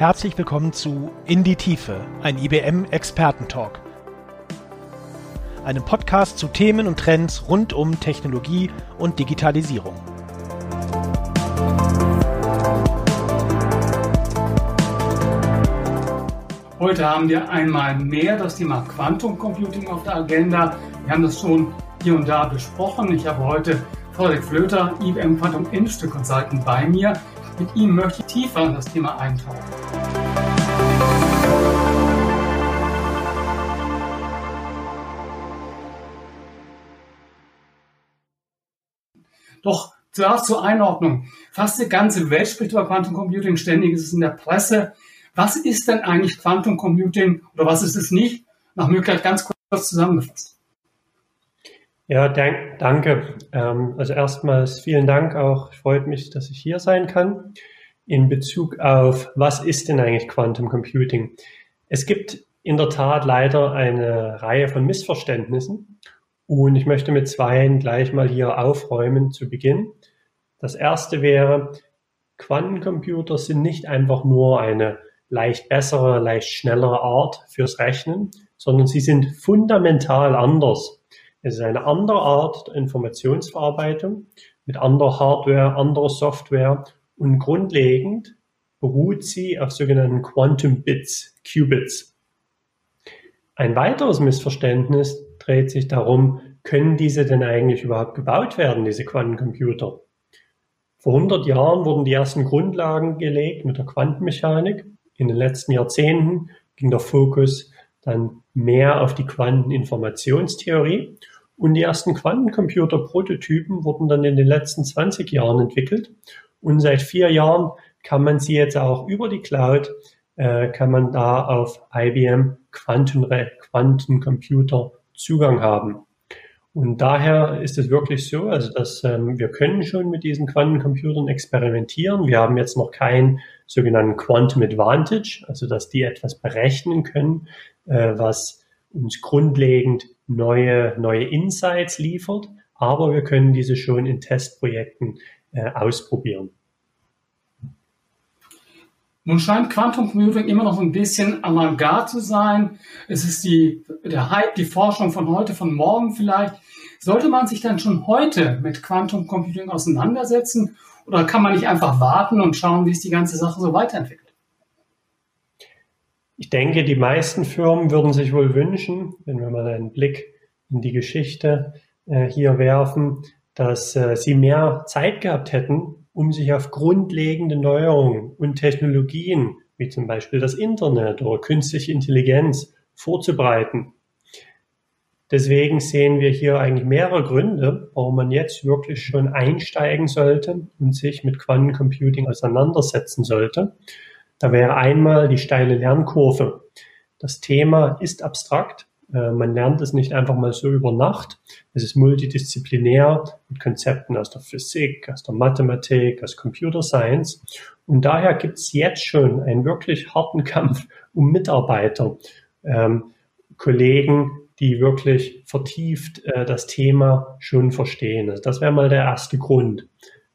Herzlich willkommen zu In die Tiefe, ein IBM Expertentalk. Einem Podcast zu Themen und Trends rund um Technologie und Digitalisierung. Heute haben wir einmal mehr das Thema Quantum Computing auf der Agenda. Wir haben das schon hier und da besprochen. Ich habe heute Frederik Flöter, IBM Quantum Industry Consultant bei mir. Mit ihm möchte ich tiefer in das Thema eintauchen. Doch zuerst zur Einordnung. Fast die ganze Welt spricht über Quantum Computing, ständig ist es in der Presse. Was ist denn eigentlich Quantum Computing oder was ist es nicht? Nach Möglichkeit ganz kurz zusammengefasst. Ja, dank, danke. Ähm, also erstmals vielen Dank auch. Freut mich, dass ich hier sein kann. In Bezug auf, was ist denn eigentlich Quantum Computing? Es gibt in der Tat leider eine Reihe von Missverständnissen und ich möchte mit zweien gleich mal hier aufräumen zu Beginn. Das erste wäre, Quantencomputer sind nicht einfach nur eine leicht bessere, leicht schnellere Art fürs Rechnen, sondern sie sind fundamental anders es ist eine andere Art der Informationsverarbeitung mit anderer Hardware, anderer Software und grundlegend beruht sie auf sogenannten Quantum Bits, Qubits. Ein weiteres Missverständnis dreht sich darum, können diese denn eigentlich überhaupt gebaut werden, diese Quantencomputer? Vor 100 Jahren wurden die ersten Grundlagen gelegt mit der Quantenmechanik. In den letzten Jahrzehnten ging der Fokus dann mehr auf die Quanteninformationstheorie und die ersten Quantencomputer-Prototypen wurden dann in den letzten 20 Jahren entwickelt. Und seit vier Jahren kann man sie jetzt auch über die Cloud, äh, kann man da auf IBM Quanten Quantencomputer Zugang haben. Und daher ist es wirklich so, also dass ähm, wir können schon mit diesen Quantencomputern experimentieren. Wir haben jetzt noch keinen sogenannten Quantum Advantage, also dass die etwas berechnen können, äh, was uns grundlegend neue, neue Insights liefert, aber wir können diese schon in Testprojekten äh, ausprobieren. Nun scheint Quantum Computing immer noch ein bisschen Avantgarde zu sein. Es ist die, der Hype, die Forschung von heute, von morgen vielleicht. Sollte man sich dann schon heute mit Quantum Computing auseinandersetzen oder kann man nicht einfach warten und schauen, wie es die ganze Sache so weiterentwickelt? Ich denke, die meisten Firmen würden sich wohl wünschen, wenn wir mal einen Blick in die Geschichte äh, hier werfen, dass äh, sie mehr Zeit gehabt hätten, um sich auf grundlegende Neuerungen und Technologien, wie zum Beispiel das Internet oder künstliche Intelligenz, vorzubereiten. Deswegen sehen wir hier eigentlich mehrere Gründe, warum man jetzt wirklich schon einsteigen sollte und sich mit Quantencomputing auseinandersetzen sollte. Da wäre einmal die steile Lernkurve. Das Thema ist abstrakt. Äh, man lernt es nicht einfach mal so über Nacht. Es ist multidisziplinär mit Konzepten aus der Physik, aus der Mathematik, aus Computer Science. Und daher gibt es jetzt schon einen wirklich harten Kampf um Mitarbeiter, ähm, Kollegen, die wirklich vertieft äh, das Thema schon verstehen. Also das wäre mal der erste Grund.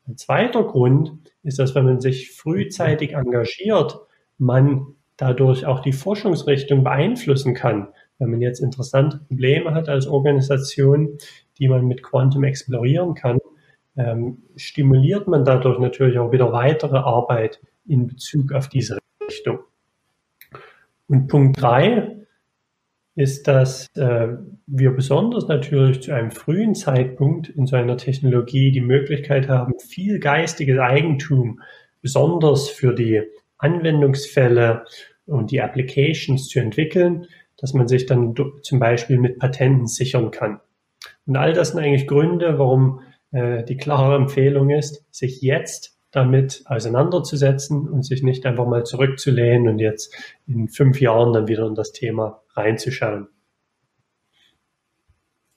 Ein zweiter Grund ist, dass wenn man sich frühzeitig engagiert, man dadurch auch die Forschungsrichtung beeinflussen kann. Wenn man jetzt interessante Probleme hat als Organisation, die man mit Quantum explorieren kann, ähm, stimuliert man dadurch natürlich auch wieder weitere Arbeit in Bezug auf diese Richtung. Und Punkt drei ist, dass äh, wir besonders natürlich zu einem frühen Zeitpunkt in so einer Technologie die Möglichkeit haben, viel geistiges Eigentum, besonders für die Anwendungsfälle und die Applications zu entwickeln, dass man sich dann zum Beispiel mit Patenten sichern kann. Und all das sind eigentlich Gründe, warum äh, die klare Empfehlung ist, sich jetzt damit auseinanderzusetzen und sich nicht einfach mal zurückzulehnen und jetzt in fünf Jahren dann wieder in das Thema reinzuschauen.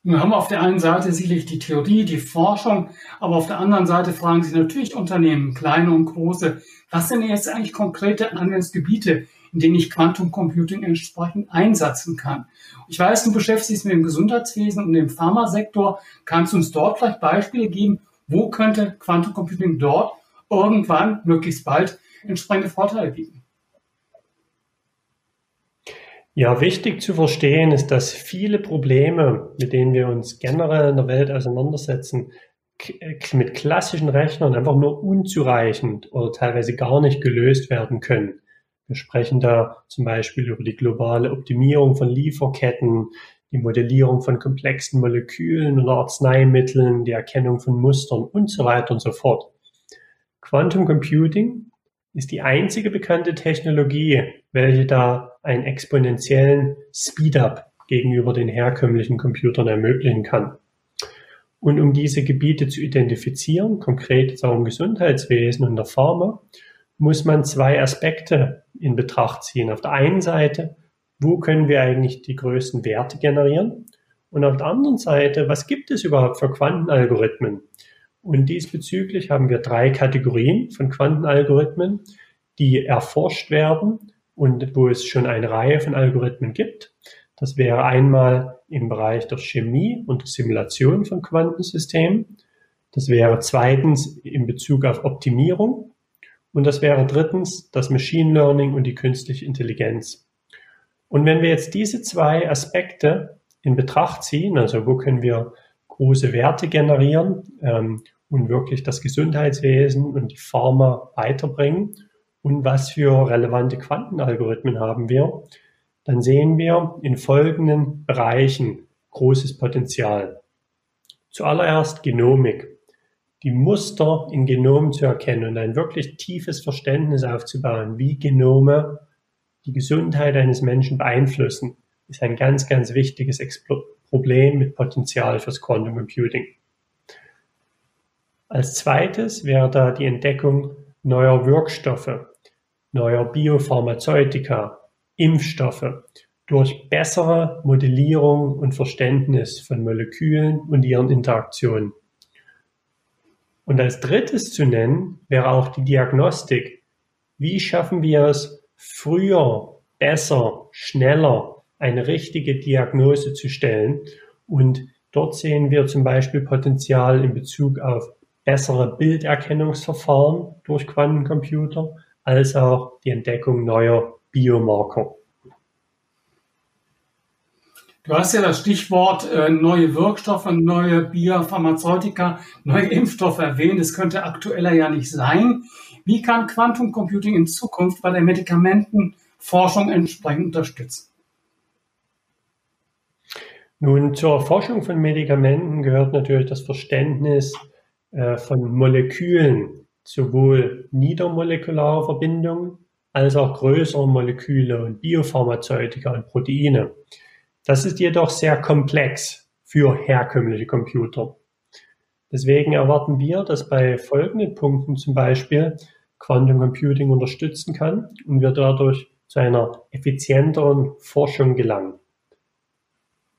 Wir haben auf der einen Seite sicherlich die Theorie, die Forschung, aber auf der anderen Seite fragen sich natürlich Unternehmen, kleine und große, was sind jetzt eigentlich konkrete Anwendungsgebiete, in denen ich Quantum Computing entsprechend einsetzen kann. Ich weiß, du beschäftigst dich mit dem Gesundheitswesen und dem Pharmasektor. Kannst du uns dort vielleicht Beispiele geben, wo könnte Quantum Computing dort irgendwann, möglichst bald, entsprechende Vorteile bieten. Ja, wichtig zu verstehen ist, dass viele Probleme, mit denen wir uns generell in der Welt auseinandersetzen, mit klassischen Rechnern einfach nur unzureichend oder teilweise gar nicht gelöst werden können. Wir sprechen da zum Beispiel über die globale Optimierung von Lieferketten, die Modellierung von komplexen Molekülen und Arzneimitteln, die Erkennung von Mustern und so weiter und so fort. Quantum Computing ist die einzige bekannte Technologie, welche da einen exponentiellen Speedup gegenüber den herkömmlichen Computern ermöglichen kann. Und um diese Gebiete zu identifizieren, konkret jetzt auch im Gesundheitswesen und der Pharma, muss man zwei Aspekte in Betracht ziehen. Auf der einen Seite, wo können wir eigentlich die größten Werte generieren? Und auf der anderen Seite, was gibt es überhaupt für Quantenalgorithmen? Und diesbezüglich haben wir drei Kategorien von Quantenalgorithmen, die erforscht werden und wo es schon eine Reihe von Algorithmen gibt. Das wäre einmal im Bereich der Chemie und der Simulation von Quantensystemen. Das wäre zweitens in Bezug auf Optimierung. Und das wäre drittens das Machine Learning und die künstliche Intelligenz. Und wenn wir jetzt diese zwei Aspekte in Betracht ziehen, also wo können wir große Werte generieren ähm, und wirklich das Gesundheitswesen und die Pharma weiterbringen und was für relevante Quantenalgorithmen haben wir, dann sehen wir in folgenden Bereichen großes Potenzial. Zuallererst Genomik. Die Muster in Genomen zu erkennen und ein wirklich tiefes Verständnis aufzubauen, wie Genome die Gesundheit eines Menschen beeinflussen, ist ein ganz, ganz wichtiges Explo Problem mit Potenzial fürs Quantum Computing. Als zweites wäre da die Entdeckung neuer Wirkstoffe, neuer Biopharmazeutika, Impfstoffe durch bessere Modellierung und Verständnis von Molekülen und ihren Interaktionen. Und als drittes zu nennen wäre auch die Diagnostik. Wie schaffen wir es, früher, besser, schneller eine richtige Diagnose zu stellen. Und dort sehen wir zum Beispiel Potenzial in Bezug auf bessere Bilderkennungsverfahren durch Quantencomputer, als auch die Entdeckung neuer Biomarker. Du hast ja das Stichwort äh, neue Wirkstoffe, neue Biopharmazeutika, neue Impfstoffe erwähnt. Es könnte aktueller ja nicht sein. Wie kann Quantum Computing in Zukunft bei der Medikamentenforschung entsprechend unterstützen? Nun, zur Forschung von Medikamenten gehört natürlich das Verständnis äh, von Molekülen, sowohl niedermolekularer Verbindungen als auch größere Moleküle und Biopharmazeutika und Proteine. Das ist jedoch sehr komplex für herkömmliche Computer. Deswegen erwarten wir, dass bei folgenden Punkten zum Beispiel Quantum Computing unterstützen kann und wir dadurch zu einer effizienteren Forschung gelangen.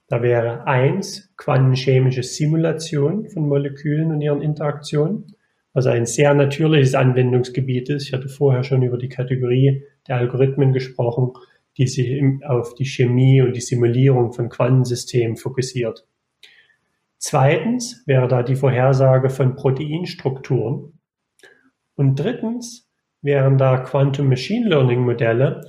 Da wäre eins quantenchemische Simulation von Molekülen und ihren Interaktionen, was ein sehr natürliches Anwendungsgebiet ist. Ich hatte vorher schon über die Kategorie der Algorithmen gesprochen, die sich auf die Chemie und die Simulierung von Quantensystemen fokussiert. Zweitens wäre da die Vorhersage von Proteinstrukturen. Und drittens wären da Quantum Machine Learning Modelle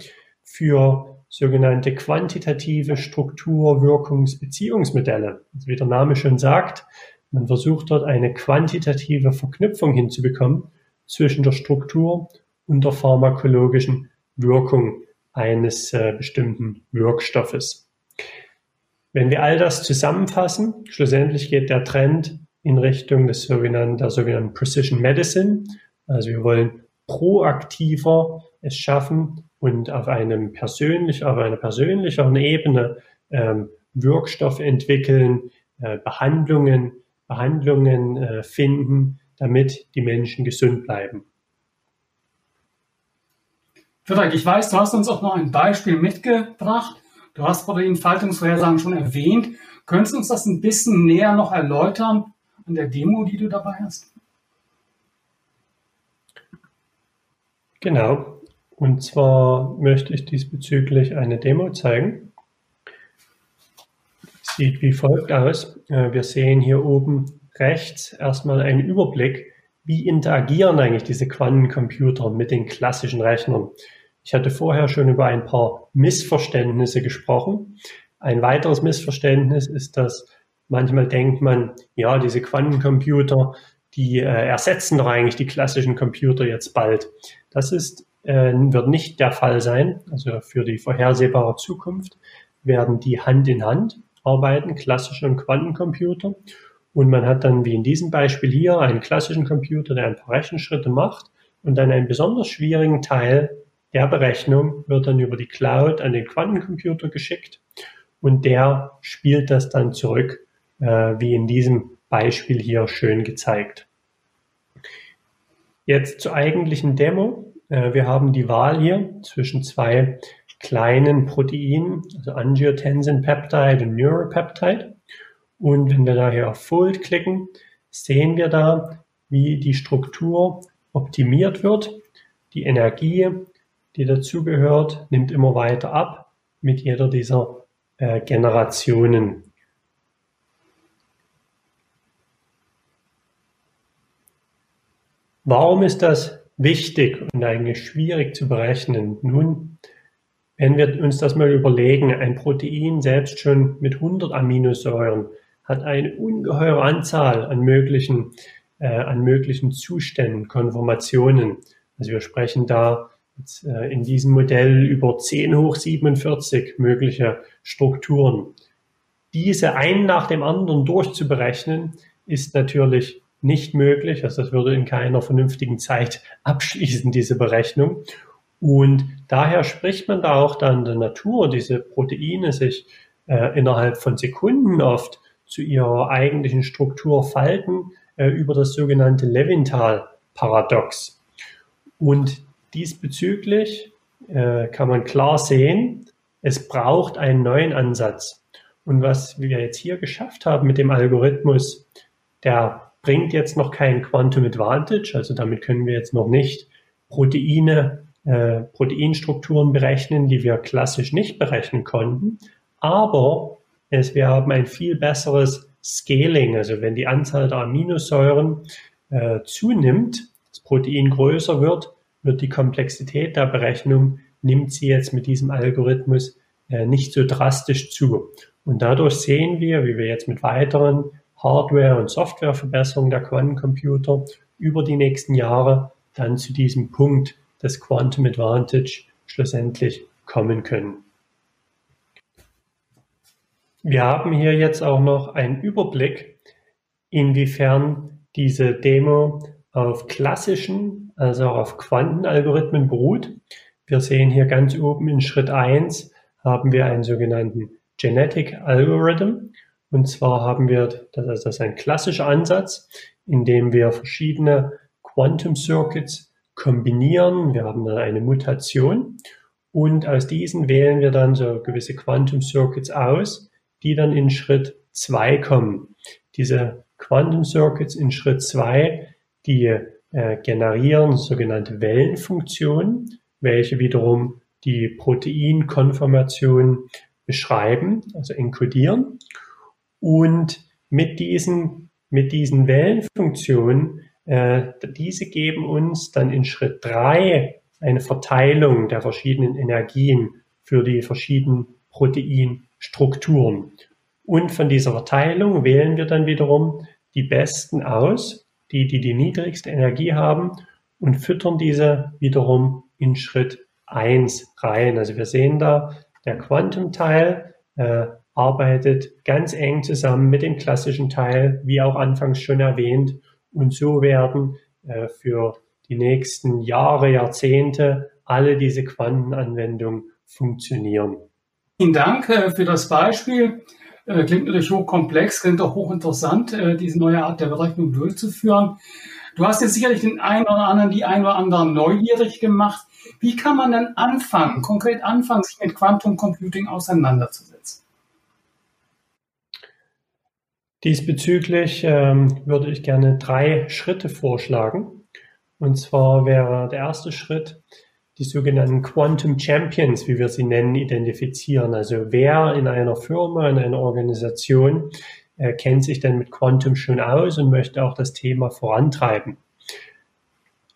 für sogenannte quantitative Struktur-Wirkungs-Beziehungsmodelle. Also wie der Name schon sagt, man versucht dort eine quantitative Verknüpfung hinzubekommen zwischen der Struktur und der pharmakologischen Wirkung eines äh, bestimmten Wirkstoffes. Wenn wir all das zusammenfassen, schlussendlich geht der Trend in Richtung des sogenannten, der sogenannten Precision Medicine. Also wir wollen proaktiver es schaffen, und auf einem persönlich, auf einer persönlicheren Ebene ähm, Wirkstoffe entwickeln, äh, Behandlungen, Behandlungen äh, finden, damit die Menschen gesund bleiben. Frederik, ich weiß, du hast uns auch noch ein Beispiel mitgebracht. Du hast Proteinfaltungsvorhersagen schon erwähnt. Könntest du uns das ein bisschen näher noch erläutern an der Demo, die du dabei hast? Genau. Und zwar möchte ich diesbezüglich eine Demo zeigen. Sieht wie folgt aus. Äh, wir sehen hier oben rechts erstmal einen Überblick, wie interagieren eigentlich diese Quantencomputer mit den klassischen Rechnern. Ich hatte vorher schon über ein paar Missverständnisse gesprochen. Ein weiteres Missverständnis ist, dass manchmal denkt man, ja, diese Quantencomputer, die äh, ersetzen doch eigentlich die klassischen Computer jetzt bald. Das ist, äh, wird nicht der Fall sein. Also für die vorhersehbare Zukunft werden die Hand in Hand arbeiten, klassische und Quantencomputer. Und man hat dann, wie in diesem Beispiel hier, einen klassischen Computer, der ein paar Rechenschritte macht und dann einen besonders schwierigen Teil der Berechnung wird dann über die Cloud an den Quantencomputer geschickt und der spielt das dann zurück, äh, wie in diesem Beispiel hier schön gezeigt. Jetzt zur eigentlichen Demo. Äh, wir haben die Wahl hier zwischen zwei kleinen Proteinen, also Angiotensin Peptide und Neuropeptide. Und wenn wir da hier auf Fold klicken, sehen wir da, wie die Struktur optimiert wird. Die Energie, die dazugehört, nimmt immer weiter ab mit jeder dieser äh, Generationen. Warum ist das wichtig und eigentlich schwierig zu berechnen? Nun, wenn wir uns das mal überlegen, ein Protein selbst schon mit 100 Aminosäuren hat eine ungeheure Anzahl an möglichen, äh, an möglichen Zuständen, Konformationen. Also wir sprechen da in diesem Modell über 10 hoch 47 mögliche Strukturen. Diese einen nach dem anderen durchzuberechnen, ist natürlich nicht möglich. Also das würde in keiner vernünftigen Zeit abschließen, diese Berechnung. Und daher spricht man da auch dann der Natur, diese Proteine sich äh, innerhalb von Sekunden oft zu ihrer eigentlichen Struktur falten äh, über das sogenannte Levinthal-Paradox. Und diesbezüglich äh, kann man klar sehen, es braucht einen neuen Ansatz. Und was wir jetzt hier geschafft haben mit dem Algorithmus, der bringt jetzt noch kein Quantum Advantage, also damit können wir jetzt noch nicht Proteine, äh, Proteinstrukturen berechnen, die wir klassisch nicht berechnen konnten. Aber es, wir haben ein viel besseres Scaling, also wenn die Anzahl der Aminosäuren äh, zunimmt, das Protein größer wird, wird die Komplexität der Berechnung, nimmt sie jetzt mit diesem Algorithmus äh, nicht so drastisch zu. Und dadurch sehen wir, wie wir jetzt mit weiteren Hardware- und Softwareverbesserungen der Quantencomputer über die nächsten Jahre dann zu diesem Punkt des Quantum Advantage schlussendlich kommen können. Wir haben hier jetzt auch noch einen Überblick, inwiefern diese Demo auf klassischen, also auf Quantenalgorithmen beruht. Wir sehen hier ganz oben in Schritt 1 haben wir einen sogenannten Genetic Algorithm. Und zwar haben wir, das ist ein klassischer Ansatz, in dem wir verschiedene Quantum Circuits kombinieren. Wir haben dann eine Mutation und aus diesen wählen wir dann so gewisse Quantum Circuits aus, die dann in Schritt zwei kommen. Diese Quantum Circuits in Schritt zwei, die äh, generieren sogenannte Wellenfunktionen, welche wiederum die Proteinkonformation beschreiben, also enkodieren. Und mit diesen, mit diesen Wellenfunktionen, äh, diese geben uns dann in Schritt drei eine Verteilung der verschiedenen Energien für die verschiedenen Protein Strukturen. Und von dieser Verteilung wählen wir dann wiederum die besten aus, die, die die niedrigste Energie haben und füttern diese wiederum in Schritt 1 rein. Also wir sehen da, der Quantum-Teil äh, arbeitet ganz eng zusammen mit dem klassischen Teil, wie auch anfangs schon erwähnt. Und so werden äh, für die nächsten Jahre, Jahrzehnte alle diese Quantenanwendungen funktionieren. Vielen Dank äh, für das Beispiel. Äh, klingt natürlich hochkomplex, klingt auch hochinteressant, äh, diese neue Art der Berechnung durchzuführen. Du hast jetzt sicherlich den einen oder anderen, die einen oder anderen neugierig gemacht. Wie kann man denn anfangen, konkret anfangen, sich mit Quantum Computing auseinanderzusetzen? Diesbezüglich ähm, würde ich gerne drei Schritte vorschlagen. Und zwar wäre der erste Schritt, die sogenannten Quantum Champions, wie wir sie nennen, identifizieren. Also wer in einer Firma, in einer Organisation äh, kennt sich denn mit Quantum schon aus und möchte auch das Thema vorantreiben.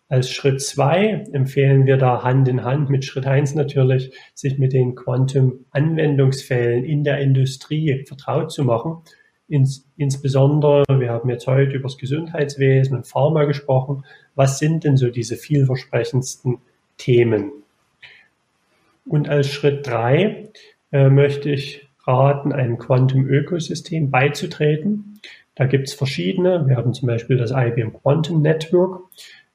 Als Schritt zwei empfehlen wir da Hand in Hand mit Schritt eins natürlich, sich mit den Quantum-Anwendungsfällen in der Industrie vertraut zu machen. Ins, insbesondere, wir haben jetzt heute über das Gesundheitswesen und Pharma gesprochen. Was sind denn so diese vielversprechendsten Themen? Und als Schritt drei äh, möchte ich raten, einem Quantum-Ökosystem beizutreten. Da gibt es verschiedene. Wir haben zum Beispiel das IBM Quantum Network,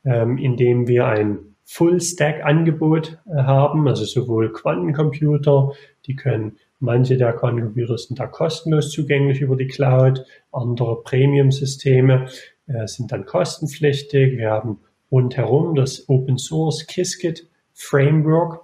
ähm, in dem wir ein Full-Stack-Angebot äh, haben, also sowohl Quantencomputer, die können Manche der Quantencomputer sind da kostenlos zugänglich über die Cloud, andere Premium-Systeme äh, sind dann kostenpflichtig. Wir haben rundherum das Open Source Qiskit Framework,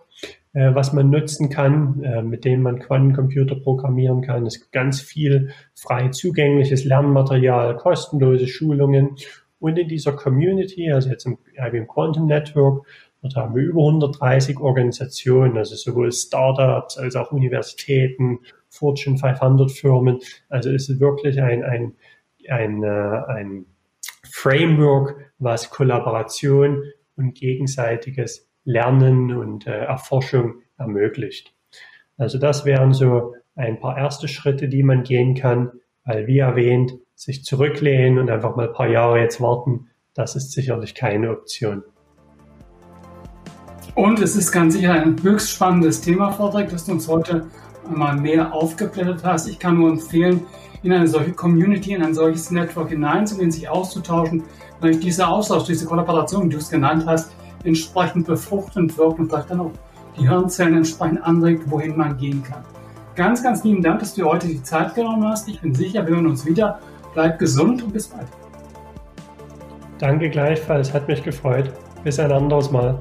äh, was man nutzen kann, äh, mit dem man Quantencomputer programmieren kann. Es gibt ganz viel frei zugängliches Lernmaterial, kostenlose Schulungen. Und in dieser Community, also jetzt im IBM Quantum Network, dort haben wir über 130 Organisationen, also sowohl Startups als auch Universitäten, Fortune 500 Firmen. Also es ist wirklich ein, ein, ein, äh, ein Framework, was Kollaboration und gegenseitiges Lernen und äh, Erforschung ermöglicht. Also das wären so ein paar erste Schritte, die man gehen kann, weil wie erwähnt, sich zurücklehnen und einfach mal ein paar Jahre jetzt warten, das ist sicherlich keine Option. Und es ist ganz sicher ein höchst spannendes Thema, Frederik, das du uns heute einmal mehr aufgeblättert hast. Ich kann nur empfehlen, in eine solche Community, in ein solches Network hineinzugehen, sich auszutauschen, weil dieser Austausch, diese Kollaboration, die du es genannt hast, entsprechend befruchtend wirkt und vielleicht dann auch die Hirnzellen entsprechend anregt, wohin man gehen kann. Ganz, ganz lieben Dank, dass du heute die Zeit genommen hast. Ich bin sicher, wir hören uns wieder. Bleib gesund und bis bald. Danke gleichfalls, hat mich gefreut. Bis ein anderes Mal.